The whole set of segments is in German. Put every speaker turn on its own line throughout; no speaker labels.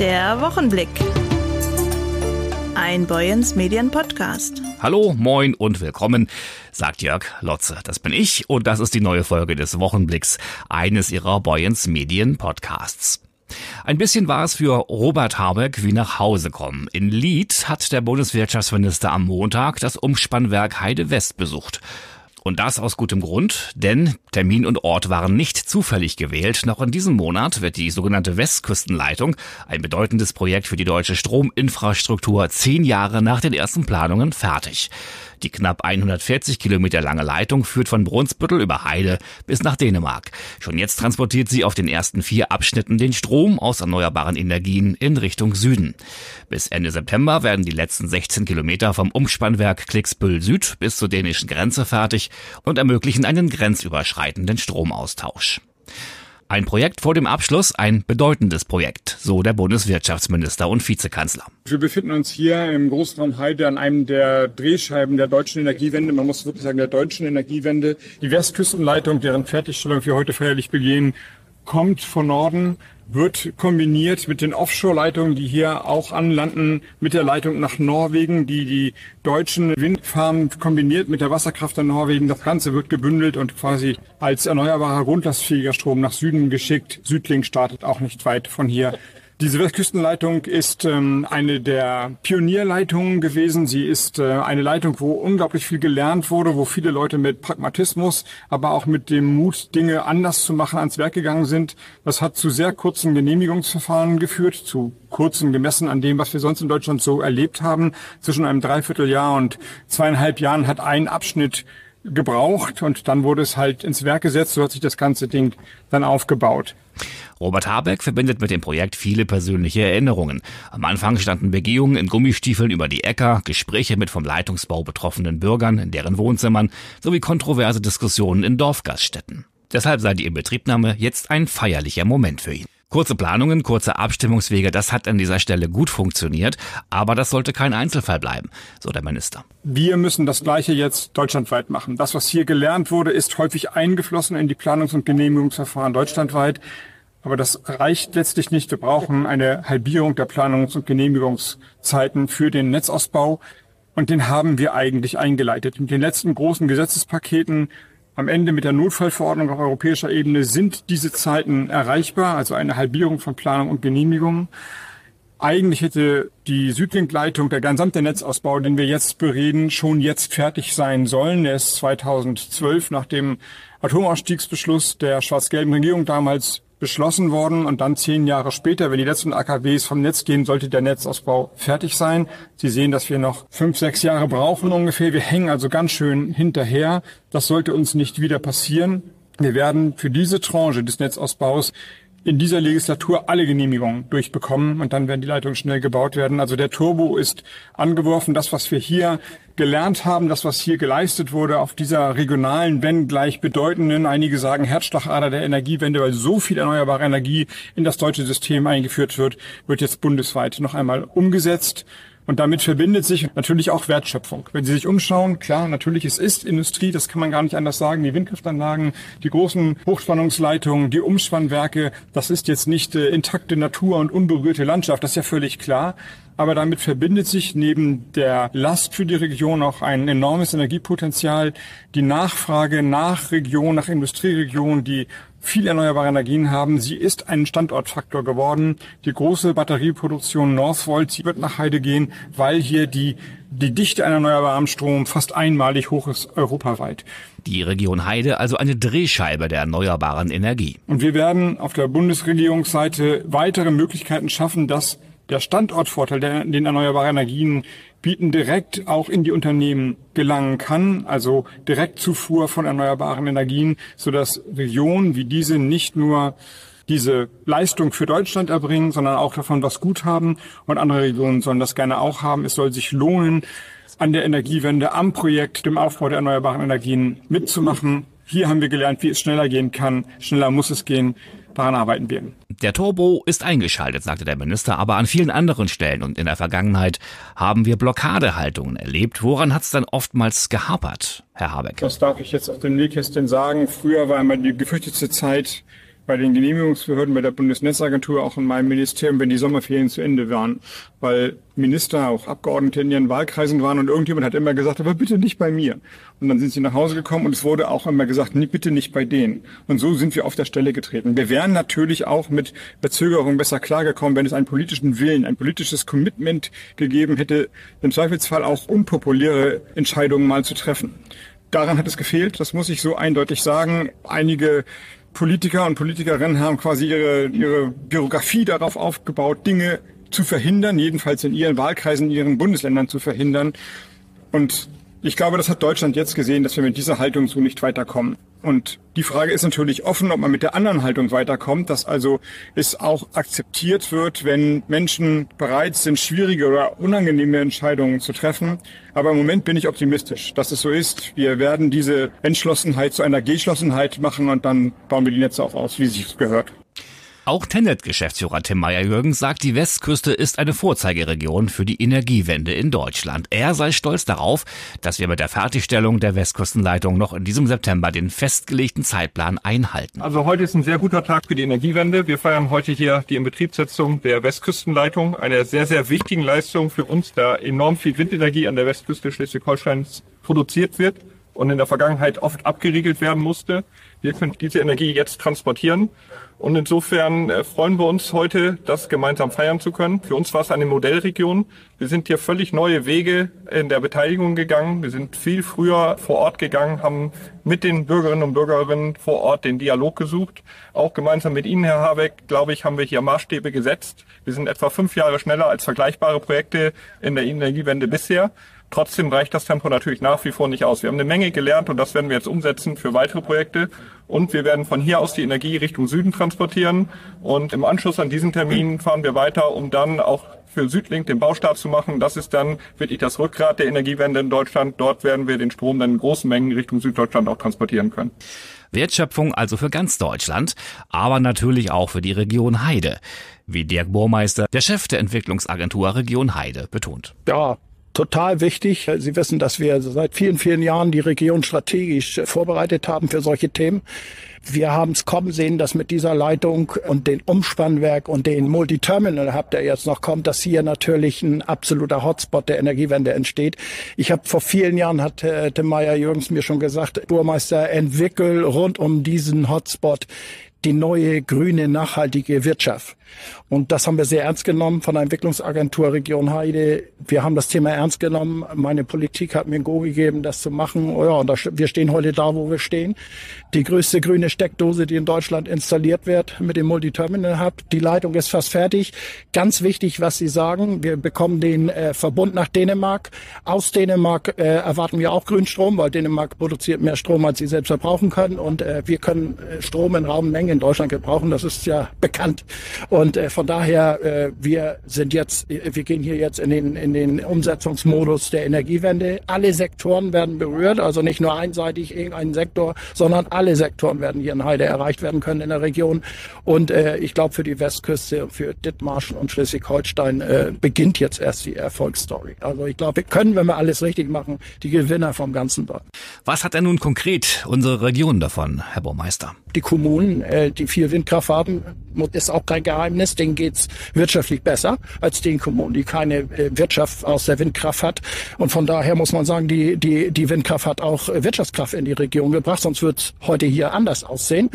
Der Wochenblick. Ein Boyens Medien Podcast.
Hallo, moin und willkommen, sagt Jörg Lotze. Das bin ich und das ist die neue Folge des Wochenblicks, eines ihrer Boyens Medien Podcasts. Ein bisschen war es für Robert Habeck wie nach Hause kommen. In Lied hat der Bundeswirtschaftsminister am Montag das Umspannwerk Heide West besucht. Und das aus gutem Grund, denn Termin und Ort waren nicht zufällig gewählt. Noch in diesem Monat wird die sogenannte Westküstenleitung, ein bedeutendes Projekt für die deutsche Strominfrastruktur, zehn Jahre nach den ersten Planungen fertig. Die knapp 140 Kilometer lange Leitung führt von Brunsbüttel über Heide bis nach Dänemark. Schon jetzt transportiert sie auf den ersten vier Abschnitten den Strom aus erneuerbaren Energien in Richtung Süden. Bis Ende September werden die letzten 16 Kilometer vom Umspannwerk Klicksbüll Süd bis zur dänischen Grenze fertig und ermöglichen einen grenzüberschreitenden Stromaustausch. Ein Projekt vor dem Abschluss, ein bedeutendes Projekt, so der Bundeswirtschaftsminister und Vizekanzler.
Wir befinden uns hier im Großraum Heide an einem der Drehscheiben der deutschen Energiewende. Man muss wirklich sagen, der deutschen Energiewende. Die Westküstenleitung, deren Fertigstellung wir heute feierlich begehen, kommt von Norden wird kombiniert mit den Offshore-Leitungen, die hier auch anlanden, mit der Leitung nach Norwegen, die die deutschen Windfarmen kombiniert mit der Wasserkraft in Norwegen. Das Ganze wird gebündelt und quasi als erneuerbarer grundlastfähiger Strom nach Süden geschickt. Südling startet auch nicht weit von hier. Diese Westküstenleitung ist ähm, eine der Pionierleitungen gewesen. Sie ist äh, eine Leitung, wo unglaublich viel gelernt wurde, wo viele Leute mit Pragmatismus, aber auch mit dem Mut, Dinge anders zu machen, ans Werk gegangen sind. Das hat zu sehr kurzen Genehmigungsverfahren geführt, zu kurzen gemessen an dem, was wir sonst in Deutschland so erlebt haben. Zwischen einem Dreivierteljahr und zweieinhalb Jahren hat ein Abschnitt gebraucht und dann wurde es halt ins Werk gesetzt, so hat sich das ganze Ding dann aufgebaut.
Robert Habeck verbindet mit dem Projekt viele persönliche Erinnerungen. Am Anfang standen Begehungen in Gummistiefeln über die Äcker, Gespräche mit vom Leitungsbau betroffenen Bürgern in deren Wohnzimmern sowie kontroverse Diskussionen in Dorfgaststätten. Deshalb sei die Inbetriebnahme jetzt ein feierlicher Moment für ihn. Kurze Planungen, kurze Abstimmungswege, das hat an dieser Stelle gut funktioniert, aber das sollte kein Einzelfall bleiben, so der Minister.
Wir müssen das Gleiche jetzt deutschlandweit machen. Das, was hier gelernt wurde, ist häufig eingeflossen in die Planungs- und Genehmigungsverfahren deutschlandweit. Aber das reicht letztlich nicht. Wir brauchen eine Halbierung der Planungs- und Genehmigungszeiten für den Netzausbau. Und den haben wir eigentlich eingeleitet. Mit den letzten großen Gesetzespaketen am Ende mit der Notfallverordnung auf europäischer Ebene sind diese Zeiten erreichbar, also eine Halbierung von Planung und Genehmigung. Eigentlich hätte die Südlink-Leitung, der gesamte Netzausbau, den wir jetzt bereden, schon jetzt fertig sein sollen. Er ist 2012 nach dem Atomausstiegsbeschluss der schwarz-gelben Regierung damals beschlossen worden und dann zehn Jahre später, wenn die letzten AKWs vom Netz gehen, sollte der Netzausbau fertig sein. Sie sehen, dass wir noch fünf, sechs Jahre brauchen ungefähr. Wir hängen also ganz schön hinterher. Das sollte uns nicht wieder passieren. Wir werden für diese Tranche des Netzausbaus in dieser Legislatur alle Genehmigungen durchbekommen und dann werden die Leitungen schnell gebaut werden. Also der Turbo ist angeworfen. Das, was wir hier gelernt haben, das, was hier geleistet wurde auf dieser regionalen, wenn gleich bedeutenden, einige sagen Herzschlagader der Energiewende, weil so viel erneuerbare Energie in das deutsche System eingeführt wird, wird jetzt bundesweit noch einmal umgesetzt. Und damit verbindet sich natürlich auch Wertschöpfung. Wenn Sie sich umschauen, klar, natürlich, es ist Industrie, das kann man gar nicht anders sagen. Die Windkraftanlagen, die großen Hochspannungsleitungen, die Umspannwerke, das ist jetzt nicht äh, intakte Natur und unberührte Landschaft, das ist ja völlig klar. Aber damit verbindet sich neben der Last für die Region auch ein enormes Energiepotenzial. Die Nachfrage nach Region, nach Industrieregionen, die viel erneuerbare Energien haben. Sie ist ein Standortfaktor geworden. Die große Batterieproduktion Northvolt, sie wird nach Heide gehen, weil hier die, die Dichte an erneuerbarem Strom fast einmalig hoch ist europaweit.
Die Region Heide also eine Drehscheibe der erneuerbaren Energie.
Und wir werden auf der Bundesregierungsseite weitere Möglichkeiten schaffen, dass der Standortvorteil, der den erneuerbaren Energien bieten, direkt auch in die Unternehmen gelangen kann, also Direktzufuhr von erneuerbaren Energien, sodass Regionen wie diese nicht nur diese Leistung für Deutschland erbringen, sondern auch davon was gut haben. Und andere Regionen sollen das gerne auch haben. Es soll sich lohnen, an der Energiewende, am Projekt, dem Aufbau der erneuerbaren Energien mitzumachen. Hier haben wir gelernt, wie es schneller gehen kann. Schneller muss es gehen. Daran arbeiten wir.
Der Turbo ist eingeschaltet, sagte der Minister, aber an vielen anderen Stellen und in der Vergangenheit haben wir Blockadehaltungen erlebt. Woran hat es dann oftmals gehapert, Herr Habeck?
Das darf ich jetzt auf dem Nähkästchen sagen. Früher war immer die gefürchtete Zeit bei den Genehmigungsbehörden, bei der Bundesnetzagentur, auch in meinem Ministerium, wenn die Sommerferien zu Ende waren, weil Minister, auch Abgeordnete in ihren Wahlkreisen waren und irgendjemand hat immer gesagt, aber bitte nicht bei mir. Und dann sind sie nach Hause gekommen und es wurde auch immer gesagt, bitte nicht bei denen. Und so sind wir auf der Stelle getreten. Wir wären natürlich auch mit Verzögerung besser klargekommen, wenn es einen politischen Willen, ein politisches Commitment gegeben hätte, im Zweifelsfall auch unpopuläre Entscheidungen mal zu treffen. Daran hat es gefehlt, das muss ich so eindeutig sagen. Einige Politiker und Politikerinnen haben quasi ihre, ihre Biografie darauf aufgebaut, Dinge zu verhindern, jedenfalls in ihren Wahlkreisen, in ihren Bundesländern zu verhindern. Und ich glaube, das hat Deutschland jetzt gesehen, dass wir mit dieser Haltung so nicht weiterkommen. Und die Frage ist natürlich offen, ob man mit der anderen Haltung weiterkommt, dass also es auch akzeptiert wird, wenn Menschen bereit sind, schwierige oder unangenehme Entscheidungen zu treffen. Aber im Moment bin ich optimistisch, dass es so ist. Wir werden diese Entschlossenheit zu einer Geschlossenheit machen und dann bauen wir die Netze auch aus, wie sich gehört.
Auch Tennet-Geschäftsführer Tim Meyer-Jürgens sagt, die Westküste ist eine Vorzeigeregion für die Energiewende in Deutschland. Er sei stolz darauf, dass wir mit der Fertigstellung der Westküstenleitung noch in diesem September den festgelegten Zeitplan einhalten.
Also heute ist ein sehr guter Tag für die Energiewende. Wir feiern heute hier die Inbetriebssetzung der Westküstenleitung, eine sehr, sehr wichtigen Leistung für uns, da enorm viel Windenergie an der Westküste Schleswig-Holsteins produziert wird und in der Vergangenheit oft abgeriegelt werden musste. Wir können diese Energie jetzt transportieren und insofern äh, freuen wir uns heute, das gemeinsam feiern zu können. Für uns war es eine Modellregion. Wir sind hier völlig neue Wege in der Beteiligung gegangen. Wir sind viel früher vor Ort gegangen, haben mit den Bürgerinnen und Bürgerinnen vor Ort den Dialog gesucht. Auch gemeinsam mit Ihnen, Herr Habeck, glaube ich, haben wir hier Maßstäbe gesetzt. Wir sind etwa fünf Jahre schneller als vergleichbare Projekte in der Energiewende bisher. Trotzdem reicht das Tempo natürlich nach wie vor nicht aus. Wir haben eine Menge gelernt und das werden wir jetzt umsetzen für weitere Projekte. Und wir werden von hier aus die Energie Richtung Süden transportieren. Und im Anschluss an diesen Termin fahren wir weiter, um dann auch für Südlink den Baustart zu machen. Das ist dann wirklich das Rückgrat der Energiewende in Deutschland. Dort werden wir den Strom dann in großen Mengen Richtung Süddeutschland auch transportieren können.
Wertschöpfung also für ganz Deutschland, aber natürlich auch für die Region Heide, wie Dirk Burmeister, der Chef der Entwicklungsagentur Region Heide, betont.
Ja, total wichtig. Sie wissen, dass wir seit vielen, vielen Jahren die Region strategisch vorbereitet haben für solche Themen. Wir haben es kommen sehen, dass mit dieser Leitung und den Umspannwerk und den Multiterminal habt ihr jetzt noch kommt, dass hier natürlich ein absoluter Hotspot der Energiewende entsteht. Ich habe vor vielen Jahren, hat äh, Tim Meyer-Jürgens mir schon gesagt, Burmeister, entwickel rund um diesen Hotspot die neue grüne nachhaltige Wirtschaft. Und das haben wir sehr ernst genommen von der Entwicklungsagentur Region Heide. Wir haben das Thema ernst genommen. Meine Politik hat mir ein Go gegeben, das zu machen. Oh ja, und wir stehen heute da, wo wir stehen. Die größte grüne Steckdose, die in Deutschland installiert wird mit dem Multiterminal Hub. Die Leitung ist fast fertig. Ganz wichtig, was Sie sagen. Wir bekommen den äh, Verbund nach Dänemark. Aus Dänemark äh, erwarten wir auch Grünstrom, weil Dänemark produziert mehr Strom, als sie selbst verbrauchen können. Und äh, wir können äh, Strom in Raummengen in Deutschland gebrauchen. Das ist ja bekannt. Und äh, von daher, äh, wir sind jetzt, wir gehen hier jetzt in den, in den Umsetzungsmodus der Energiewende. Alle Sektoren werden berührt, also nicht nur einseitig irgendein Sektor, sondern alle Sektoren werden hier in Heide erreicht werden können in der Region. Und äh, ich glaube, für die Westküste, für Dithmarschen und Schleswig-Holstein äh, beginnt jetzt erst die Erfolgsstory. Also ich glaube, wir können, wenn wir alles richtig machen, die Gewinner vom Ganzen dort.
Was hat denn nun konkret unsere Region davon, Herr Baumeister?
Die Kommunen, äh, die viel Windkraft haben, ist auch kein Geheimnis, denen geht's wirtschaftlich besser als den Kommunen, die keine äh, Wirtschaft aus der Windkraft hat. Und von daher muss man sagen, die, die, die Windkraft hat auch Wirtschaftskraft in die Region gebracht, sonst wird es heute hier anders aussehen.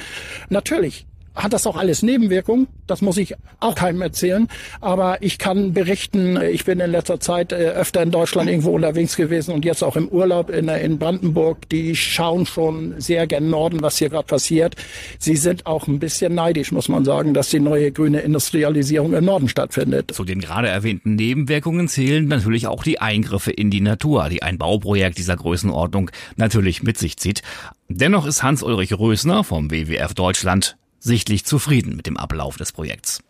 Natürlich hat das auch alles Nebenwirkungen. Das muss ich auch keinem erzählen. Aber ich kann berichten, ich bin in letzter Zeit äh, öfter in Deutschland irgendwo unterwegs gewesen und jetzt auch im Urlaub in, in Brandenburg. Die schauen schon sehr gern Norden, was hier gerade passiert. Sie sind auch ein bisschen neidisch, muss man sagen, dass die neue grüne Industrialisierung im Norden stattfindet.
Zu den gerade erwähnten Nebenwirkungen zählen natürlich auch die Eingriffe in die Natur, die ein Bauprojekt dieser Größenordnung natürlich mit sich zieht. Dennoch ist Hans-Ulrich Rösner vom WWF Deutschland sichtlich zufrieden mit dem Ablauf des Projekts.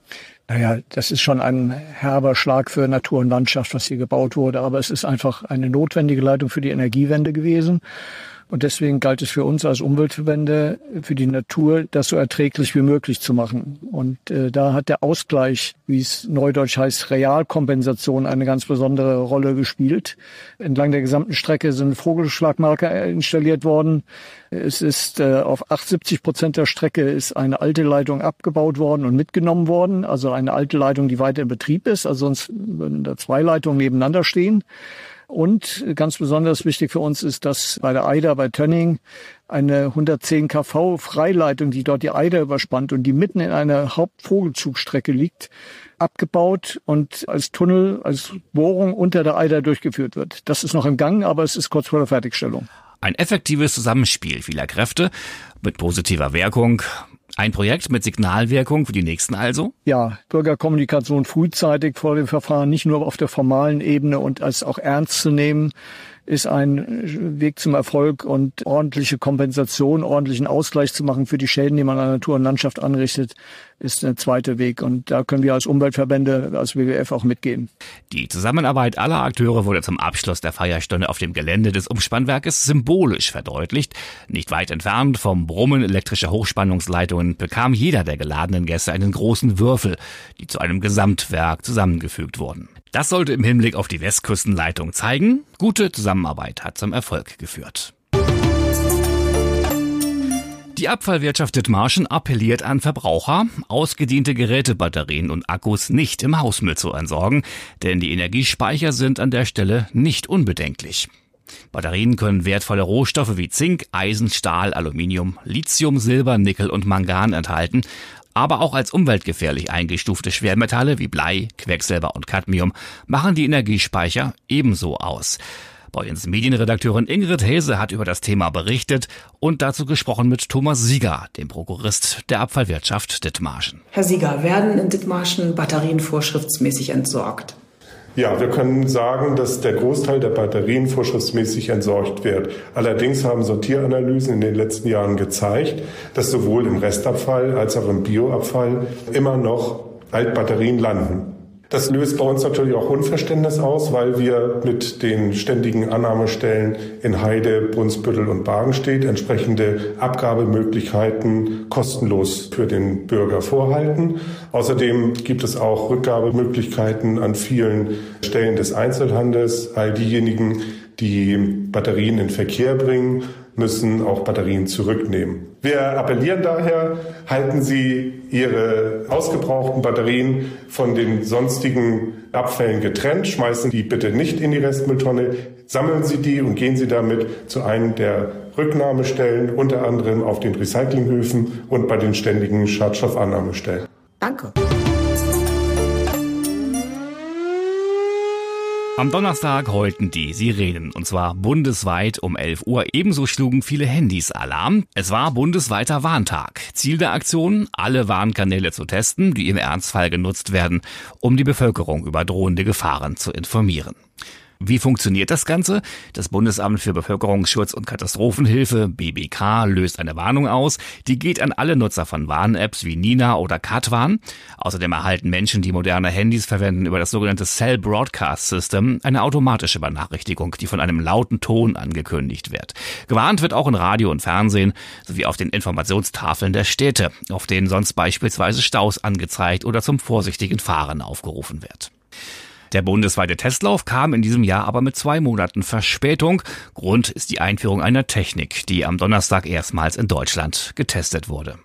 Naja, das ist schon ein herber Schlag für Natur und Landschaft, was hier gebaut wurde, aber es ist einfach eine notwendige Leitung für die Energiewende gewesen. Und deswegen galt es für uns als Umweltverbände, für die Natur, das so erträglich wie möglich zu machen. Und äh, da hat der Ausgleich, wie es neudeutsch heißt, Realkompensation eine ganz besondere Rolle gespielt. Entlang der gesamten Strecke sind Vogelschlagmarker installiert worden. Es ist äh, auf 78 Prozent der Strecke ist eine alte Leitung abgebaut worden und mitgenommen worden. Also eine alte Leitung, die weiter in Betrieb ist. Also sonst würden da zwei Leitungen nebeneinander stehen. Und ganz besonders wichtig für uns ist, dass bei der Eider bei Tönning eine 110 kV Freileitung, die dort die Eider überspannt und die mitten in einer Hauptvogelzugstrecke liegt, abgebaut und als Tunnel, als Bohrung unter der Eider durchgeführt wird. Das ist noch im Gang, aber es ist kurz vor der Fertigstellung.
Ein effektives Zusammenspiel vieler Kräfte mit positiver Wirkung. Ein Projekt mit Signalwirkung für die nächsten also?
Ja, Bürgerkommunikation frühzeitig vor dem Verfahren, nicht nur auf der formalen Ebene und als auch ernst zu nehmen, ist ein Weg zum Erfolg und ordentliche Kompensation, ordentlichen Ausgleich zu machen für die Schäden, die man an Natur und Landschaft anrichtet, ist der zweite Weg. Und da können wir als Umweltverbände, als WWF auch mitgehen.
Die Zusammenarbeit aller Akteure wurde zum Abschluss der Feierstunde auf dem Gelände des Umspannwerkes symbolisch verdeutlicht. Nicht weit entfernt vom Brummen elektrischer Hochspannungsleitungen bekam jeder der geladenen Gäste einen großen Würfel, die zu einem Gesamtwerk zusammengefügt wurden. Das sollte im Hinblick auf die Westküstenleitung zeigen, gute Zusammenarbeit hat zum Erfolg geführt. Die Abfallwirtschaft Dithmarschen appelliert an Verbraucher, ausgediente Gerätebatterien und Akkus nicht im Hausmüll zu entsorgen, denn die Energiespeicher sind an der Stelle nicht unbedenklich. Batterien können wertvolle Rohstoffe wie Zink, Eisen, Stahl, Aluminium, Lithium, Silber, Nickel und Mangan enthalten, aber auch als umweltgefährlich eingestufte Schwermetalle wie Blei, Quecksilber und Cadmium machen die Energiespeicher ebenso aus. Boyens Medienredakteurin Ingrid Hese hat über das Thema berichtet und dazu gesprochen mit Thomas Sieger, dem Prokurist der Abfallwirtschaft Dithmarschen.
Herr Sieger, werden in Dithmarschen Batterien vorschriftsmäßig entsorgt?
Ja, wir können sagen, dass der Großteil der Batterien vorschriftsmäßig entsorgt wird. Allerdings haben Sortieranalysen in den letzten Jahren gezeigt, dass sowohl im Restabfall als auch im Bioabfall immer noch Altbatterien landen. Das löst bei uns natürlich auch Unverständnis aus, weil wir mit den ständigen Annahmestellen in Heide, Brunsbüttel und Bagenstedt entsprechende Abgabemöglichkeiten kostenlos für den Bürger vorhalten. Außerdem gibt es auch Rückgabemöglichkeiten an vielen Stellen des Einzelhandels. All diejenigen, die Batterien in Verkehr bringen, müssen auch Batterien zurücknehmen. Wir appellieren daher, halten Sie Ihre ausgebrauchten Batterien von den sonstigen Abfällen getrennt, schmeißen die bitte nicht in die Restmülltonne, sammeln Sie die und gehen Sie damit zu einem der Rücknahmestellen, unter anderem auf den Recyclinghöfen und bei den ständigen Schadstoffannahmestellen.
Danke.
Am Donnerstag heulten die Sirenen, und zwar bundesweit um 11 Uhr. Ebenso schlugen viele Handys Alarm. Es war bundesweiter Warntag. Ziel der Aktion, alle Warnkanäle zu testen, die im Ernstfall genutzt werden, um die Bevölkerung über drohende Gefahren zu informieren. Wie funktioniert das Ganze? Das Bundesamt für Bevölkerungsschutz und Katastrophenhilfe, BBK, löst eine Warnung aus. Die geht an alle Nutzer von Warn-Apps wie Nina oder Katwarn. Außerdem erhalten Menschen, die moderne Handys verwenden, über das sogenannte Cell Broadcast System eine automatische Benachrichtigung, die von einem lauten Ton angekündigt wird. Gewarnt wird auch in Radio und Fernsehen sowie auf den Informationstafeln der Städte, auf denen sonst beispielsweise Staus angezeigt oder zum vorsichtigen Fahren aufgerufen wird. Der bundesweite Testlauf kam in diesem Jahr aber mit zwei Monaten Verspätung. Grund ist die Einführung einer Technik, die am Donnerstag erstmals in Deutschland getestet wurde.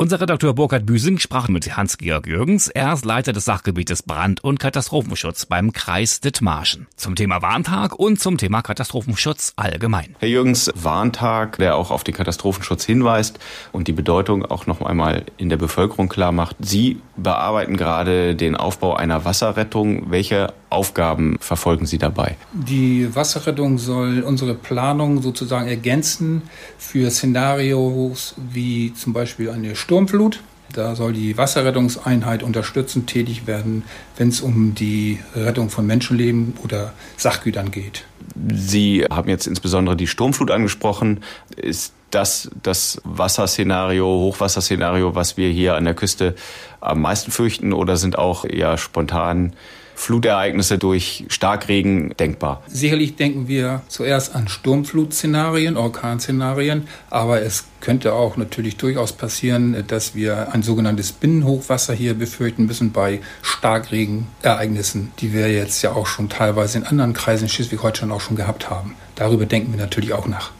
Unser Redakteur Burkhard Büsing sprach mit Hans-Georg Jürgens. Er ist Leiter des Sachgebietes Brand- und Katastrophenschutz beim Kreis Dithmarschen. Zum Thema Warntag und zum Thema Katastrophenschutz allgemein.
Herr Jürgens, Warntag, der auch auf den Katastrophenschutz hinweist und die Bedeutung auch noch einmal in der Bevölkerung klar macht. Sie bearbeiten gerade den Aufbau einer Wasserrettung. Welche Aufgaben verfolgen Sie dabei?
Die Wasserrettung soll unsere Planung sozusagen ergänzen für Szenarios wie zum Beispiel eine Sturmflut. Da soll die Wasserrettungseinheit unterstützend tätig werden, wenn es um die Rettung von Menschenleben oder Sachgütern geht.
Sie haben jetzt insbesondere die Sturmflut angesprochen. Ist das das Wasserszenario, Hochwasserszenario, was wir hier an der Küste am meisten fürchten oder sind auch eher spontan Flutereignisse durch Starkregen denkbar?
Sicherlich denken wir zuerst an Sturmflutszenarien, Orkanszenarien, aber es könnte auch natürlich durchaus passieren, dass wir ein sogenanntes Binnenhochwasser hier befürchten müssen bei Starkregenereignissen, die wir jetzt ja auch schon teilweise in anderen Kreisen in Schleswig-Holstein auch schon gehabt haben. Darüber denken wir natürlich auch nach.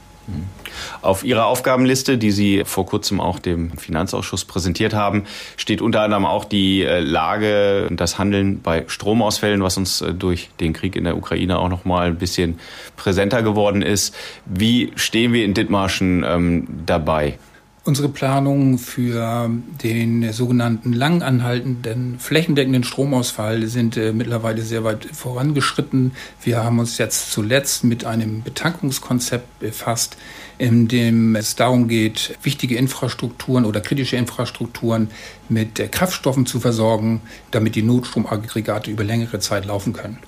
Auf Ihrer Aufgabenliste, die Sie vor kurzem auch dem Finanzausschuss präsentiert haben, steht unter anderem auch die äh, Lage und das Handeln bei Stromausfällen, was uns äh, durch den Krieg in der Ukraine auch noch mal ein bisschen präsenter geworden ist. Wie stehen wir in Dithmarschen ähm, dabei?
Unsere Planungen für den sogenannten lang anhaltenden flächendeckenden Stromausfall sind äh, mittlerweile sehr weit vorangeschritten. Wir haben uns jetzt zuletzt mit einem Betankungskonzept befasst, in dem es darum geht, wichtige Infrastrukturen oder kritische Infrastrukturen mit äh, Kraftstoffen zu versorgen, damit die Notstromaggregate über längere Zeit laufen können.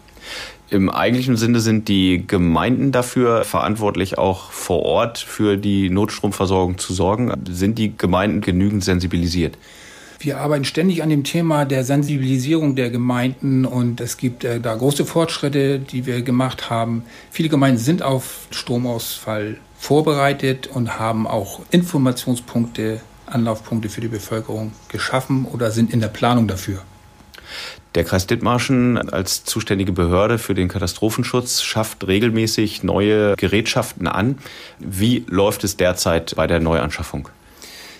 Im eigentlichen Sinne sind die Gemeinden dafür verantwortlich, auch vor Ort für die Notstromversorgung zu sorgen. Sind die Gemeinden genügend sensibilisiert?
Wir arbeiten ständig an dem Thema der Sensibilisierung der Gemeinden und es gibt äh, da große Fortschritte, die wir gemacht haben. Viele Gemeinden sind auf Stromausfall vorbereitet und haben auch Informationspunkte, Anlaufpunkte für die Bevölkerung geschaffen oder sind in der Planung dafür.
Der Kreis Dithmarschen als zuständige Behörde für den Katastrophenschutz schafft regelmäßig neue Gerätschaften an. Wie läuft es derzeit bei der Neuanschaffung?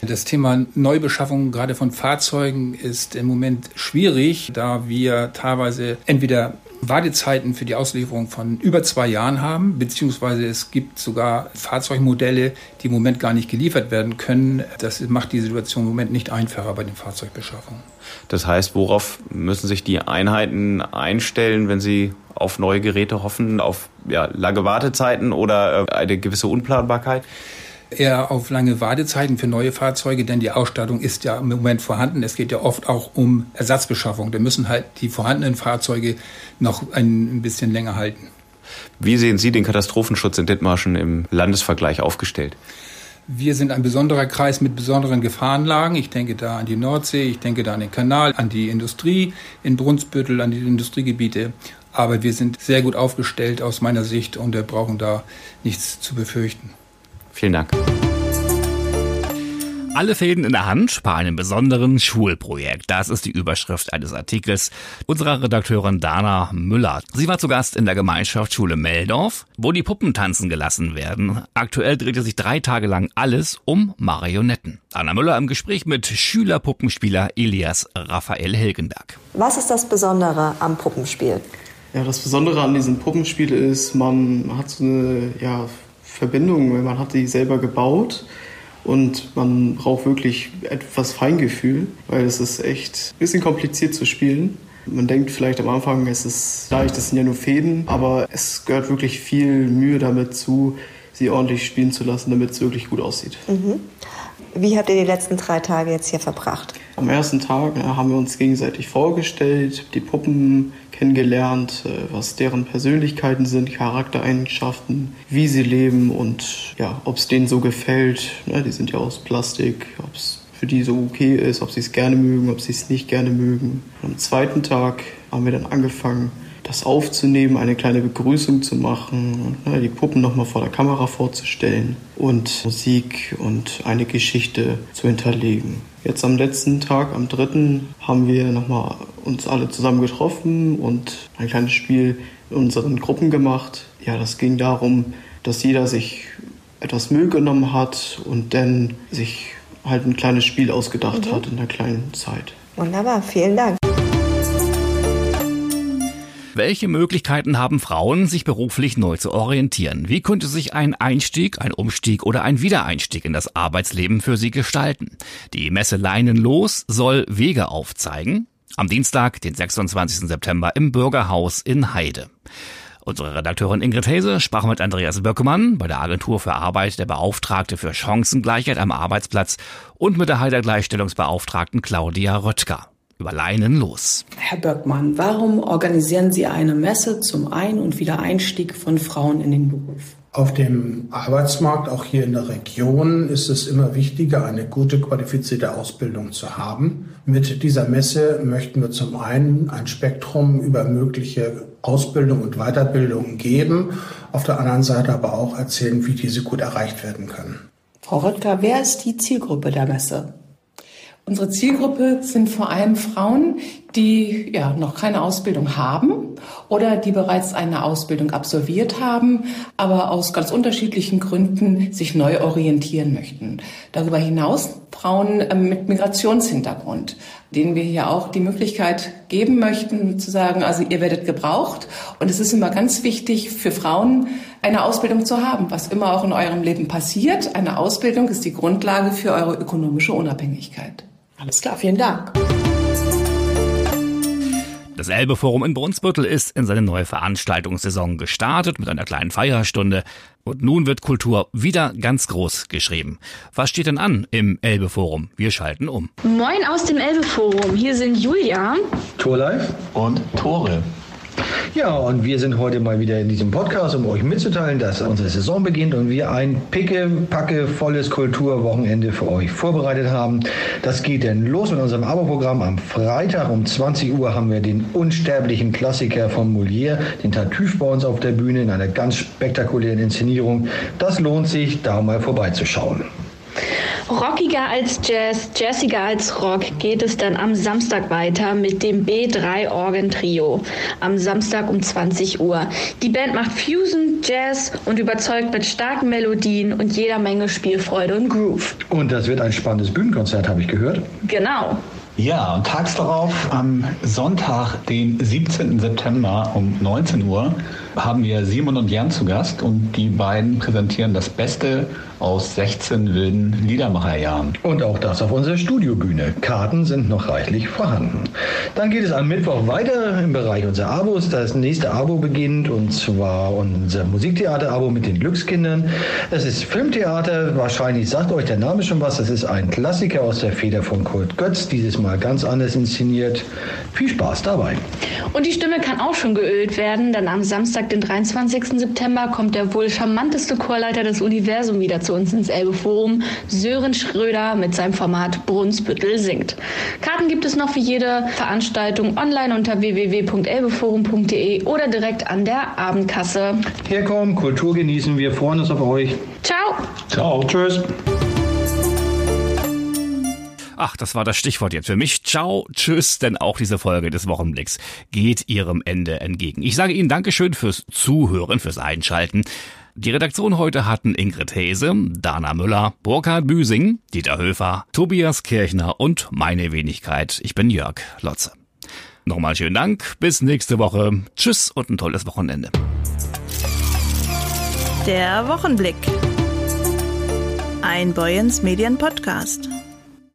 Das Thema Neubeschaffung gerade von Fahrzeugen ist im Moment schwierig, da wir teilweise entweder Wartezeiten für die Auslieferung von über zwei Jahren haben, beziehungsweise es gibt sogar Fahrzeugmodelle, die im Moment gar nicht geliefert werden können. Das macht die Situation im Moment nicht einfacher bei den Fahrzeugbeschaffungen.
Das heißt, worauf müssen sich die Einheiten einstellen, wenn sie auf neue Geräte hoffen, auf ja, lange Wartezeiten oder äh, eine gewisse Unplanbarkeit?
Eher auf lange Wartezeiten für neue Fahrzeuge, denn die Ausstattung ist ja im Moment vorhanden. Es geht ja oft auch um Ersatzbeschaffung. Da müssen halt die vorhandenen Fahrzeuge noch ein bisschen länger halten.
Wie sehen Sie den Katastrophenschutz in Dithmarschen im Landesvergleich aufgestellt?
Wir sind ein besonderer Kreis mit besonderen Gefahrenlagen. Ich denke da an die Nordsee, ich denke da an den Kanal, an die Industrie in Brunsbüttel, an die Industriegebiete. Aber wir sind sehr gut aufgestellt aus meiner Sicht und wir brauchen da nichts zu befürchten.
Vielen Dank.
Alle Fäden in der Hand bei einem besonderen Schulprojekt. Das ist die Überschrift eines Artikels unserer Redakteurin Dana Müller. Sie war zu Gast in der Gemeinschaftsschule Meldorf, wo die Puppen tanzen gelassen werden. Aktuell drehte sich drei Tage lang alles um Marionetten. Dana Müller im Gespräch mit Schülerpuppenspieler Elias Raphael Hilgenberg.
Was ist das Besondere am Puppenspiel?
Ja, das Besondere an diesem Puppenspiel ist, man hat so eine ja, Verbindung, man hat die selber gebaut und man braucht wirklich etwas Feingefühl, weil es ist echt ein bisschen kompliziert zu spielen. Man denkt vielleicht am Anfang, es ist leicht, das sind ja nur Fäden, aber es gehört wirklich viel Mühe damit zu, sie ordentlich spielen zu lassen, damit es wirklich gut aussieht.
Mhm. Wie habt ihr die letzten drei Tage jetzt hier verbracht?
Am ersten Tag ja, haben wir uns gegenseitig vorgestellt, die Puppen kennengelernt, äh, was deren Persönlichkeiten sind, Charaktereigenschaften, wie sie leben und ja, ob es denen so gefällt. Ne, die sind ja aus Plastik, ob es für die so okay ist, ob sie es gerne mögen, ob sie es nicht gerne mögen. Und am zweiten Tag haben wir dann angefangen, das aufzunehmen, eine kleine Begrüßung zu machen, ne, die Puppen nochmal vor der Kamera vorzustellen und Musik und eine Geschichte zu hinterlegen. Jetzt am letzten Tag, am dritten, haben wir nochmal uns alle zusammen getroffen und ein kleines Spiel in unseren Gruppen gemacht. Ja, das ging darum, dass jeder sich etwas Müll genommen hat und dann sich halt ein kleines Spiel ausgedacht mhm. hat in der kleinen Zeit.
Wunderbar, vielen Dank.
Welche Möglichkeiten haben Frauen, sich beruflich neu zu orientieren? Wie könnte sich ein Einstieg, ein Umstieg oder ein Wiedereinstieg in das Arbeitsleben für sie gestalten? Die Messe Leinen los soll Wege aufzeigen. Am Dienstag, den 26. September im Bürgerhaus in Heide. Unsere Redakteurin Ingrid Hase sprach mit Andreas Böckemann bei der Agentur für Arbeit der Beauftragte für Chancengleichheit am Arbeitsplatz und mit der Heider Gleichstellungsbeauftragten Claudia Röttger über Leinen los.
Herr Böckmann, warum organisieren Sie eine Messe zum Ein- und Wiedereinstieg von Frauen in den Beruf?
Auf dem Arbeitsmarkt, auch hier in der Region, ist es immer wichtiger, eine gute qualifizierte Ausbildung zu haben. Mit dieser Messe möchten wir zum einen ein Spektrum über mögliche Ausbildung und Weiterbildung geben, auf der anderen Seite aber auch erzählen, wie diese gut erreicht werden können.
Frau Röttger, wer ist die Zielgruppe der Messe?
Unsere Zielgruppe sind vor allem Frauen, die ja noch keine Ausbildung haben oder die bereits eine Ausbildung absolviert haben, aber aus ganz unterschiedlichen Gründen sich neu orientieren möchten. Darüber hinaus Frauen ähm, mit Migrationshintergrund, denen wir hier auch die Möglichkeit geben möchten, zu sagen, also ihr werdet gebraucht. Und es ist immer ganz wichtig für Frauen, eine Ausbildung zu haben, was immer auch in eurem Leben passiert. Eine Ausbildung ist die Grundlage für eure ökonomische Unabhängigkeit.
Alles klar, vielen Dank.
Das Elbe-Forum in Brunsbüttel ist in seine neue Veranstaltungssaison gestartet mit einer kleinen Feierstunde. Und nun wird Kultur wieder ganz groß geschrieben. Was steht denn an im Elbe-Forum? Wir schalten um.
Moin aus dem Elbe-Forum. Hier sind Julia,
Torlife und Tore. Ja, und wir sind heute mal wieder in diesem Podcast, um euch mitzuteilen, dass unsere Saison beginnt und wir ein picke, packe, volles Kulturwochenende für euch vorbereitet haben. Das geht denn los mit unserem Abo-Programm. Am Freitag um 20 Uhr haben wir den unsterblichen Klassiker von Molière, den Tartüff bei uns auf der Bühne in einer ganz spektakulären Inszenierung. Das lohnt sich, da mal vorbeizuschauen.
Rockiger als Jazz, jazziger als Rock geht es dann am Samstag weiter mit dem B3 Organ Trio. Am Samstag um 20 Uhr. Die Band macht Fusion, Jazz und überzeugt mit starken Melodien und jeder Menge Spielfreude und Groove.
Und das wird ein spannendes Bühnenkonzert, habe ich gehört.
Genau.
Ja, und tags darauf, am Sonntag, den 17. September um 19 Uhr, haben wir Simon und Jan zu Gast und die beiden präsentieren das Beste aus 16 wilden Liedermacherjahren.
Und auch das auf unserer Studiobühne. Karten sind noch reichlich vorhanden. Dann geht es am Mittwoch weiter im Bereich unserer Abos. Das nächste Abo beginnt und zwar unser Musiktheater-Abo mit den Glückskindern. Es ist Filmtheater. Wahrscheinlich sagt euch der Name schon was. Es ist ein Klassiker aus der Feder von Kurt Götz. Dieses Mal ganz anders inszeniert. Viel Spaß dabei.
Und die Stimme kann auch schon geölt werden, denn am Samstag, den 23. September, kommt der wohl charmanteste Chorleiter des Universums wieder zu uns ins Elbe Forum, Sören Schröder mit seinem Format Brunsbüttel singt. Karten gibt es noch für jede Veranstaltung online unter www.elbeforum.de oder direkt an der Abendkasse.
Herkommen, Kultur genießen, wir freuen uns auf euch.
Ciao.
Ciao. Tschüss.
Ach, das war das Stichwort jetzt für mich. Ciao, tschüss, denn auch diese Folge des Wochenblicks geht ihrem Ende entgegen. Ich sage Ihnen Dankeschön fürs Zuhören, fürs Einschalten. Die Redaktion heute hatten Ingrid Hese, Dana Müller, Burkhard Büsing, Dieter Höfer, Tobias Kirchner und meine Wenigkeit. Ich bin Jörg Lotze. Nochmal schönen Dank, bis nächste Woche. Tschüss und ein tolles Wochenende.
Der Wochenblick. Ein Boyens Medien Podcast.